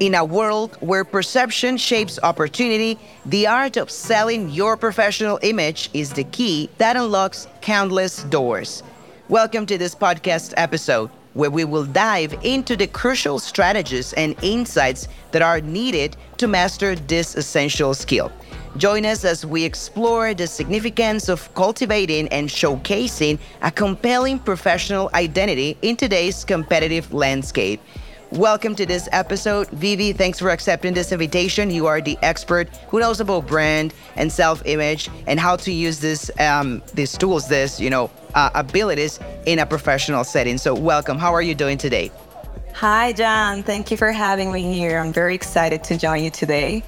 In a world where perception shapes opportunity, the art of selling your professional image is the key that unlocks countless doors. Welcome to this podcast episode, where we will dive into the crucial strategies and insights that are needed to master this essential skill. Join us as we explore the significance of cultivating and showcasing a compelling professional identity in today's competitive landscape. Welcome to this episode. Vivi, thanks for accepting this invitation. You are the expert who knows about brand and self-image and how to use this um, these tools, this, you know, uh, abilities in a professional setting. So welcome. How are you doing today? Hi, John. Thank you for having me here. I'm very excited to join you today.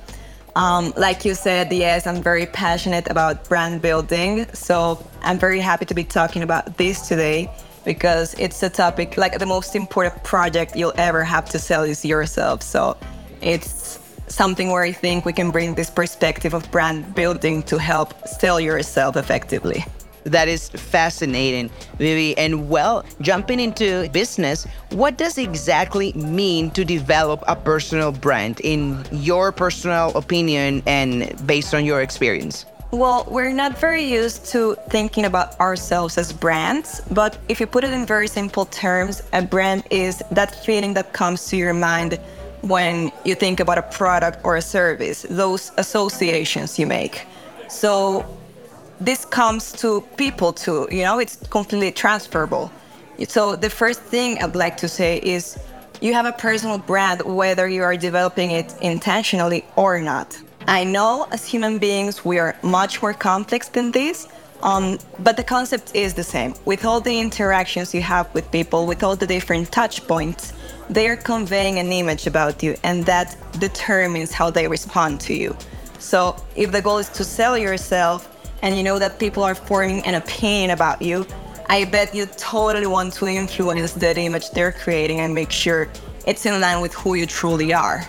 Um, like you said, yes, I'm very passionate about brand building. So I'm very happy to be talking about this today because it's a topic like the most important project you'll ever have to sell is yourself. So it's something where I think we can bring this perspective of brand building to help sell yourself effectively. That is fascinating, Vivi. And well, jumping into business, what does exactly mean to develop a personal brand in your personal opinion and based on your experience? Well, we're not very used to thinking about ourselves as brands, but if you put it in very simple terms, a brand is that feeling that comes to your mind when you think about a product or a service, those associations you make. So this comes to people too, you know, it's completely transferable. So the first thing I'd like to say is you have a personal brand whether you are developing it intentionally or not. I know as human beings we are much more complex than this, um, but the concept is the same. With all the interactions you have with people, with all the different touch points, they are conveying an image about you, and that determines how they respond to you. So if the goal is to sell yourself and you know that people are forming an opinion about you, I bet you totally want to influence that image they're creating and make sure it's in line with who you truly are.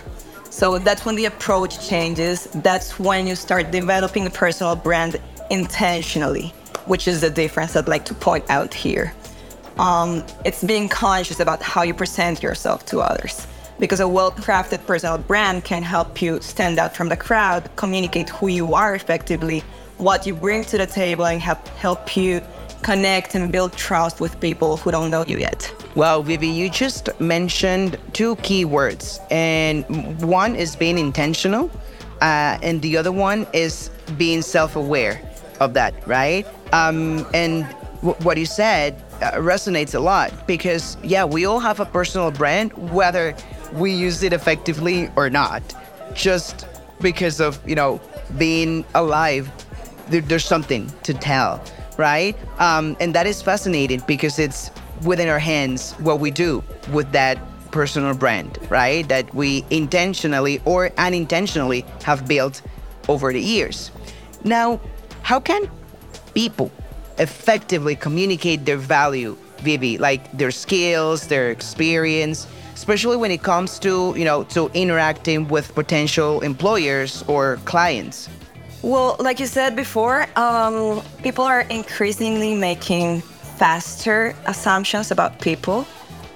So that's when the approach changes. That's when you start developing a personal brand intentionally, which is the difference I'd like to point out here. Um, it's being conscious about how you present yourself to others. Because a well crafted personal brand can help you stand out from the crowd, communicate who you are effectively, what you bring to the table, and help, help you connect and build trust with people who don't know you yet. Well, Vivi, you just mentioned two key words, and one is being intentional, uh, and the other one is being self-aware of that, right? Um, and w- what you said uh, resonates a lot because, yeah, we all have a personal brand, whether we use it effectively or not, just because of you know being alive. There, there's something to tell right? Um, and that is fascinating because it's within our hands what we do with that personal brand, right? That we intentionally or unintentionally have built over the years. Now, how can people effectively communicate their value, Vivi, like their skills, their experience, especially when it comes to, you know, to interacting with potential employers or clients? Well, like you said before, um, people are increasingly making faster assumptions about people.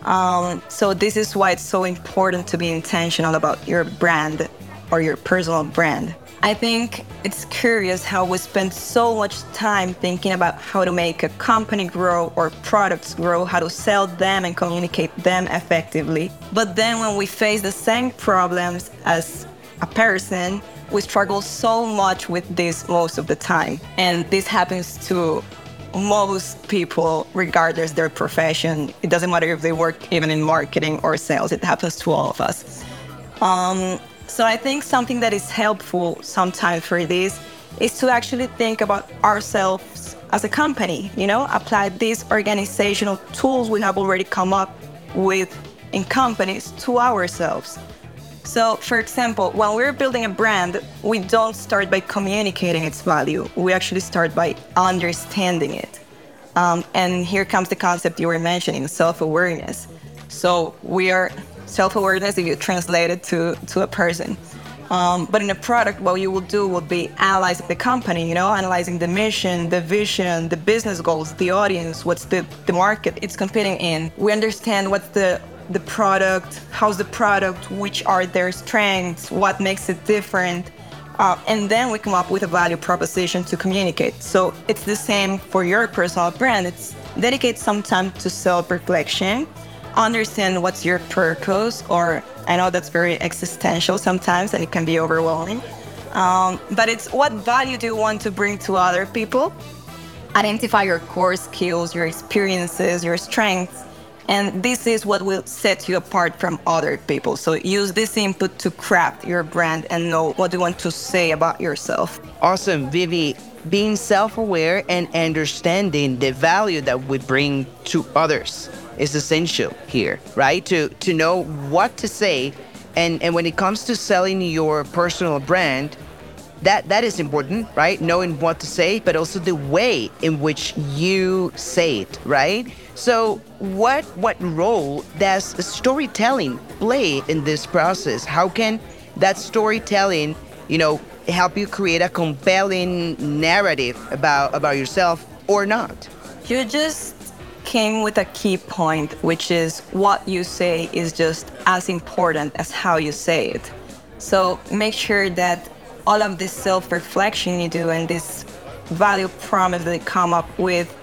Um, so this is why it's so important to be intentional about your brand or your personal brand. I think it's curious how we spend so much time thinking about how to make a company grow or products grow, how to sell them and communicate them effectively. But then when we face the same problems as a person, we struggle so much with this most of the time. And this happens to most people, regardless their profession. It doesn't matter if they work even in marketing or sales, it happens to all of us. Um, so I think something that is helpful sometimes for this is to actually think about ourselves as a company, you know, apply these organizational tools we have already come up with in companies to ourselves. So, for example, when we're building a brand, we don't start by communicating its value. We actually start by understanding it. Um, and here comes the concept you were mentioning self awareness. So we are self awareness if you translate it to, to a person. Um, but in a product, what you will do will be analyzing the company, you know, analyzing the mission, the vision, the business goals, the audience, what's the, the market it's competing in. We understand what's the the product, how's the product, which are their strengths, what makes it different. Uh, and then we come up with a value proposition to communicate. So it's the same for your personal brand. It's dedicate some time to self-reflection, understand what's your purpose, or I know that's very existential sometimes and it can be overwhelming. Um, but it's what value do you want to bring to other people? Identify your core skills, your experiences, your strengths, and this is what will set you apart from other people. So use this input to craft your brand and know what you want to say about yourself. Awesome, Vivi. Being self aware and understanding the value that we bring to others is essential here, right? To, to know what to say. And, and when it comes to selling your personal brand, that that is important, right? Knowing what to say, but also the way in which you say it, right? So, what what role does storytelling play in this process? How can that storytelling, you know, help you create a compelling narrative about about yourself or not? You just came with a key point, which is what you say is just as important as how you say it. So make sure that all of this self-reflection you do and this value promise that you come up with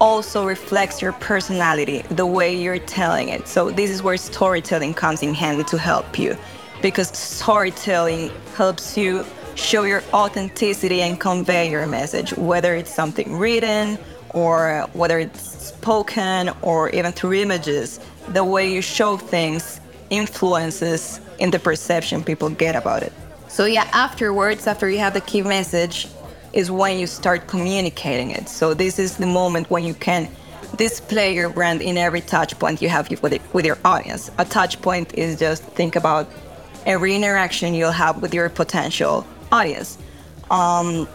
also reflects your personality, the way you're telling it. So this is where storytelling comes in handy to help you because storytelling helps you show your authenticity and convey your message, whether it's something written or whether it's spoken or even through images. The way you show things influences in the perception people get about it. So yeah, afterwards, after you have the key message, is when you start communicating it. So this is the moment when you can display your brand in every touch point you have with, it, with your audience. A touch point is just think about every interaction you'll have with your potential audience. Um,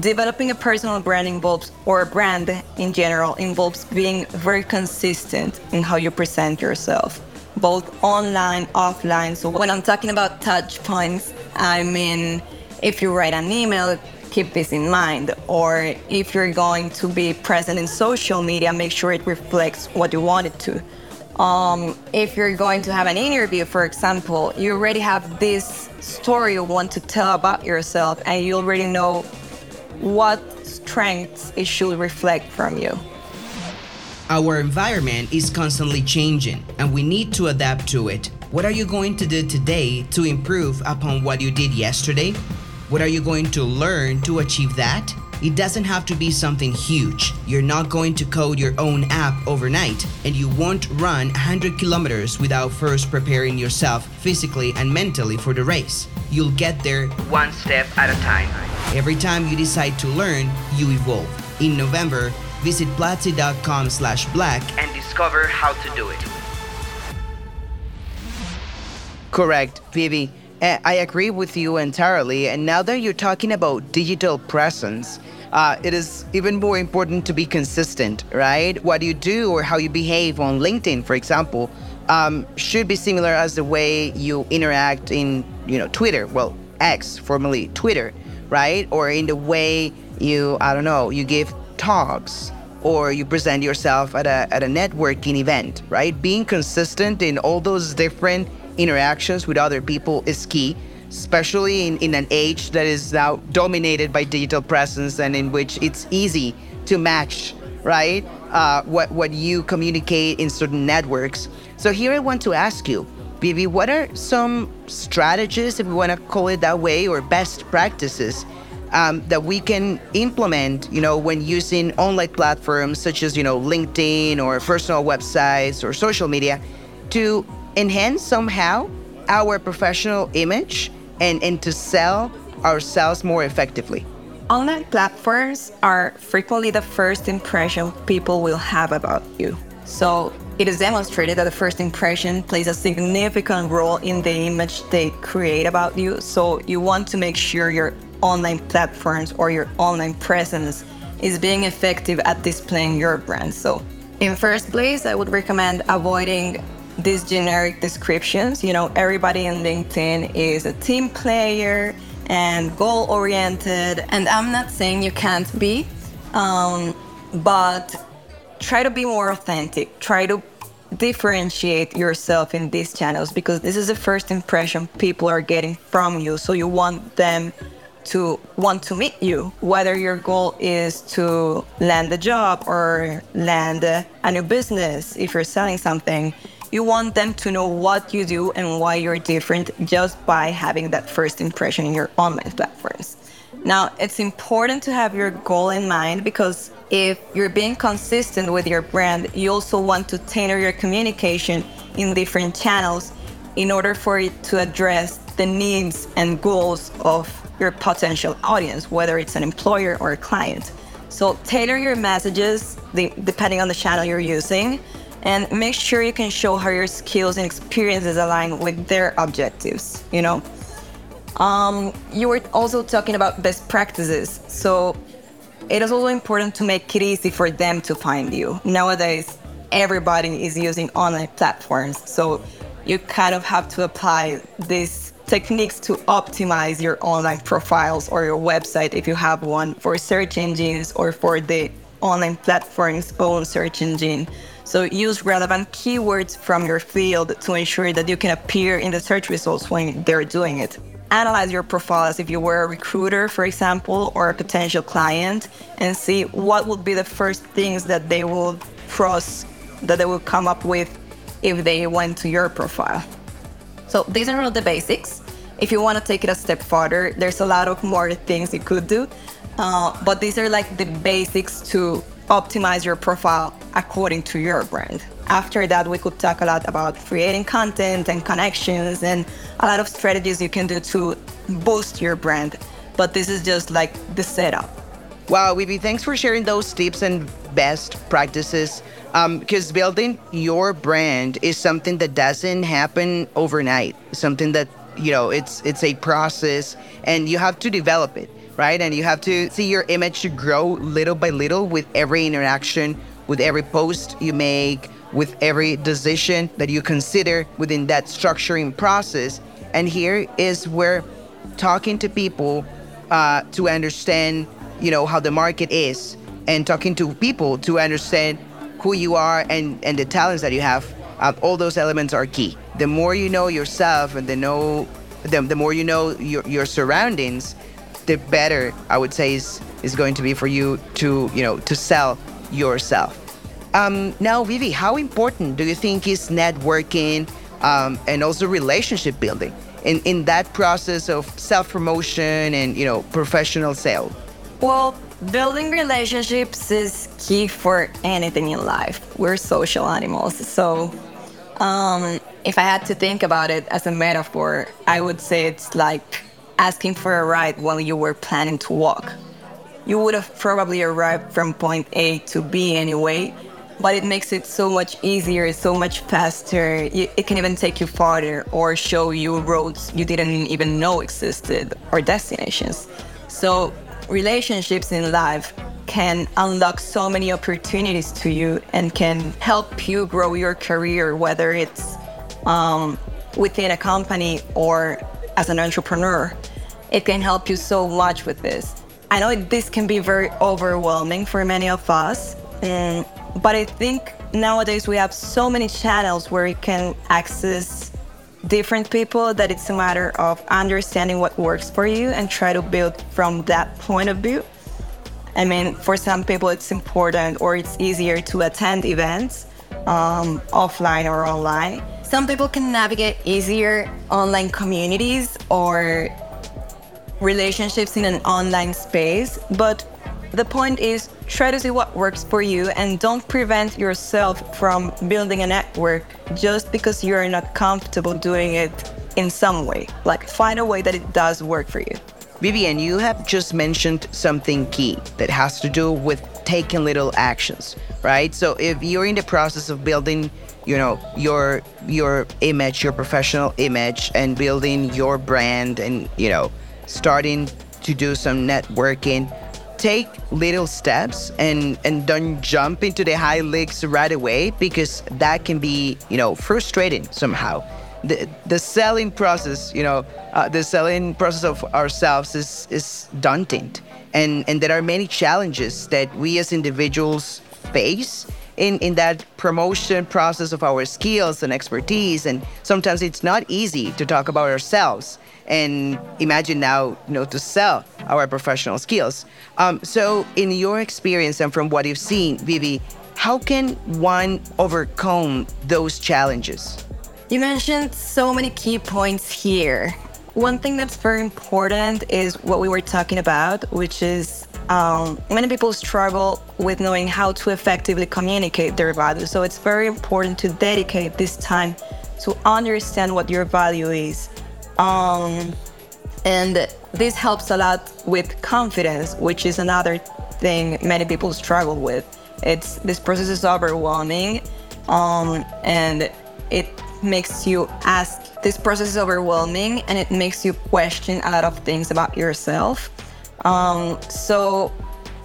developing a personal brand involves, or a brand in general, involves being very consistent in how you present yourself both online, offline. So when I'm talking about touch points, I mean, if you write an email, keep this in mind. Or if you're going to be present in social media, make sure it reflects what you want it to. Um, if you're going to have an interview, for example, you already have this story you want to tell about yourself, and you already know what strengths it should reflect from you. Our environment is constantly changing and we need to adapt to it. What are you going to do today to improve upon what you did yesterday? What are you going to learn to achieve that? It doesn't have to be something huge. You're not going to code your own app overnight, and you won't run 100 kilometers without first preparing yourself physically and mentally for the race. You'll get there one step at a time. Every time you decide to learn, you evolve. In November, Visit platzi.com slash black and discover how to do it. Correct, Vivi. I agree with you entirely. And now that you're talking about digital presence, uh, it is even more important to be consistent, right? What you do or how you behave on LinkedIn, for example, um, should be similar as the way you interact in, you know, Twitter. Well, X, formerly Twitter, right? Or in the way you, I don't know, you give talks or you present yourself at a, at a networking event, right? Being consistent in all those different interactions with other people is key, especially in, in an age that is now dominated by digital presence and in which it's easy to match, right? Uh, what, what you communicate in certain networks. So here I want to ask you, Vivi, what are some strategies, if we want to call it that way, or best practices um, that we can implement, you know, when using online platforms such as, you know, LinkedIn or personal websites or social media to enhance somehow our professional image and, and to sell ourselves more effectively. Online platforms are frequently the first impression people will have about you. So it is demonstrated that the first impression plays a significant role in the image they create about you. So you want to make sure your online platforms or your online presence is being effective at displaying your brand. So, in first place, I would recommend avoiding these generic descriptions. You know, everybody in LinkedIn is a team player and goal oriented. And I'm not saying you can't be, um, but try to be more authentic. Try to differentiate yourself in these channels because this is the first impression people are getting from you. So you want them to want to meet you, whether your goal is to land a job or land a new business if you're selling something. You want them to know what you do and why you're different just by having that first impression in your online platforms. Now, it's important to have your goal in mind because if you're being consistent with your brand, you also want to tailor your communication in different channels in order for it to address the needs and goals of your potential audience, whether it's an employer or a client. So tailor your messages depending on the channel you're using and make sure you can show how your skills and experiences align with their objectives, you know. Um, you were also talking about best practices. So it is also important to make it easy for them to find you. Nowadays, everybody is using online platforms, so you kind of have to apply these techniques to optimize your online profiles or your website if you have one for search engines or for the online platform's own search engine. So use relevant keywords from your field to ensure that you can appear in the search results when they're doing it analyze your profile as if you were a recruiter, for example, or a potential client, and see what would be the first things that they will cross, that they will come up with if they went to your profile. So these are all the basics. If you want to take it a step further, there's a lot of more things you could do. Uh, but these are like the basics to optimize your profile according to your brand. After that, we could talk a lot about creating content and connections and a lot of strategies you can do to boost your brand. But this is just like the setup. Wow, Vivi, thanks for sharing those tips and best practices. Because um, building your brand is something that doesn't happen overnight. Something that you know, it's it's a process, and you have to develop it, right? And you have to see your image grow little by little with every interaction, with every post you make, with every decision that you consider within that structuring process. And here is where talking to people uh, to understand, you know, how the market is, and talking to people to understand who you are and, and the talents that you have. Uh, all those elements are key. The more you know yourself and the know, the, the more you know your, your surroundings, the better I would say is is going to be for you to you know to sell yourself. Um, now, Vivi, how important do you think is networking um, and also relationship building in, in that process of self promotion and you know professional sale? Well, building relationships is key for anything in life. We're social animals, so um, if I had to think about it as a metaphor, I would say it's like asking for a ride while you were planning to walk. You would have probably arrived from point A to B anyway, but it makes it so much easier, so much faster. It can even take you farther or show you roads you didn't even know existed or destinations. So, relationships in life can unlock so many opportunities to you and can help you grow your career, whether it's um, within a company or as an entrepreneur. It can help you so much with this. I know this can be very overwhelming for many of us, but I think nowadays we have so many channels where you can access different people that it's a matter of understanding what works for you and try to build from that point of view. I mean, for some people, it's important or it's easier to attend events um, offline or online. Some people can navigate easier online communities or relationships in an online space, but the point is try to see what works for you and don't prevent yourself from building a network just because you're not comfortable doing it in some way. Like find a way that it does work for you. Vivian, you have just mentioned something key that has to do with taking little actions, right? So if you're in the process of building, you know, your your image, your professional image and building your brand and, you know, starting to do some networking, take little steps and and don't jump into the high leagues right away because that can be you know frustrating somehow. The, the selling process you know uh, the selling process of ourselves is is daunting. And and there are many challenges that we as individuals face in, in that promotion process of our skills and expertise. And sometimes it's not easy to talk about ourselves and imagine now you know to sell our professional skills. Um, so in your experience and from what you've seen vivi how can one overcome those challenges? You mentioned so many key points here. One thing that's very important is what we were talking about which is um, many people struggle with knowing how to effectively communicate their value. so it's very important to dedicate this time to understand what your value is um, and this helps a lot with confidence, which is another thing many people struggle with. It's this process is overwhelming, um, and it makes you ask. This process is overwhelming, and it makes you question a lot of things about yourself. Um, so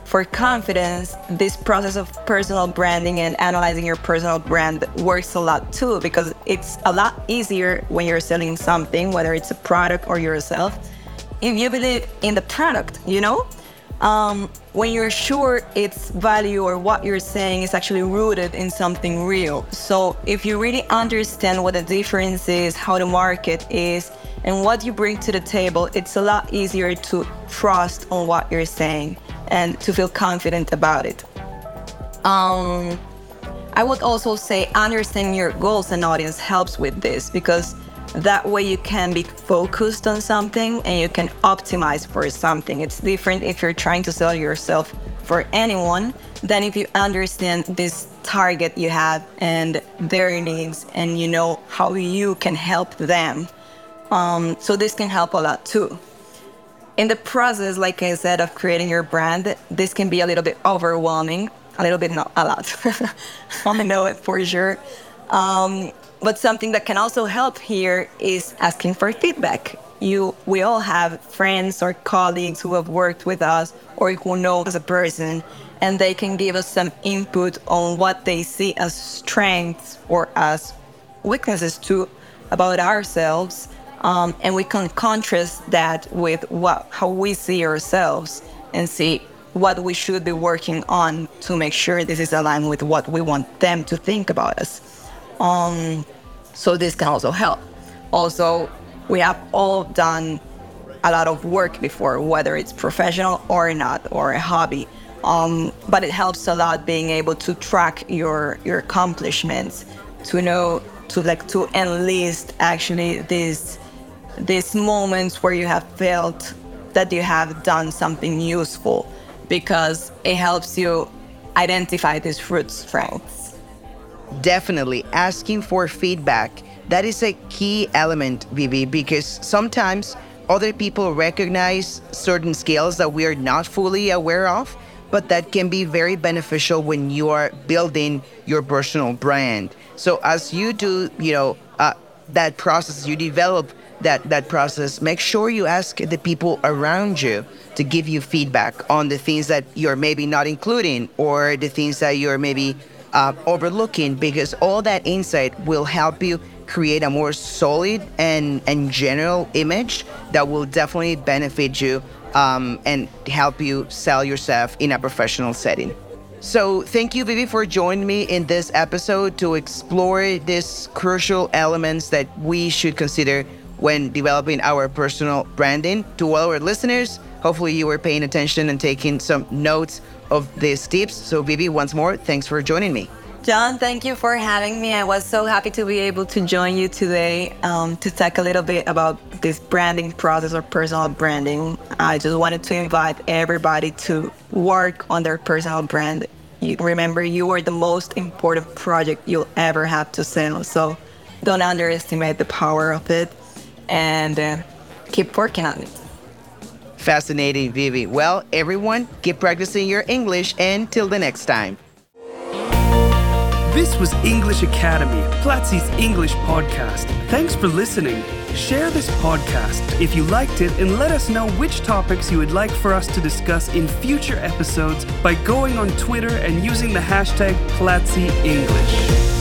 for confidence, this process of personal branding and analyzing your personal brand works a lot too because it's a lot easier when you're selling something, whether it's a product or yourself, if you believe in the product, you know? Um, when you're sure its value or what you're saying is actually rooted in something real. So if you really understand what the difference is, how the market is, and what you bring to the table, it's a lot easier to trust on what you're saying and to feel confident about it. Um, I would also say understanding your goals and audience helps with this because that way you can be focused on something and you can optimize for something. It's different if you're trying to sell yourself for anyone than if you understand this target you have and their needs and you know how you can help them. Um, so this can help a lot too in the process, like I said, of creating your brand, this can be a little bit overwhelming. A little bit, not a lot. I know it for sure. Um, but something that can also help here is asking for feedback. You, we all have friends or colleagues who have worked with us or who know us as a person, and they can give us some input on what they see as strengths or as weaknesses too about ourselves um, and we can contrast that with what how we see ourselves and see what we should be working on to make sure this is aligned with what we want them to think about us. Um, so this can also help. Also, we have all done a lot of work before, whether it's professional or not, or a hobby. Um, but it helps a lot being able to track your your accomplishments, to know to like to enlist actually this these moments where you have felt that you have done something useful because it helps you identify these strengths. Definitely asking for feedback. That is a key element, Vivi, because sometimes other people recognize certain skills that we are not fully aware of, but that can be very beneficial when you are building your personal brand. So as you do, you know, uh, that process, you develop that that process, make sure you ask the people around you to give you feedback on the things that you're maybe not including or the things that you're maybe uh, overlooking, because all that insight will help you create a more solid and and general image that will definitely benefit you um, and help you sell yourself in a professional setting. So, thank you, Vivi, for joining me in this episode to explore these crucial elements that we should consider when developing our personal branding. To all our listeners, hopefully you were paying attention and taking some notes of these tips. So, Vivi, once more, thanks for joining me. John, thank you for having me. I was so happy to be able to join you today um, to talk a little bit about this branding process or personal branding. I just wanted to invite everybody to work on their personal brand. You, remember, you are the most important project you'll ever have to sell. So don't underestimate the power of it and uh, keep working on it. Fascinating, Vivi. Well, everyone, keep practicing your English and till the next time. This was English Academy, Platzi's English podcast. Thanks for listening. Share this podcast if you liked it and let us know which topics you would like for us to discuss in future episodes by going on Twitter and using the hashtag Platzi English.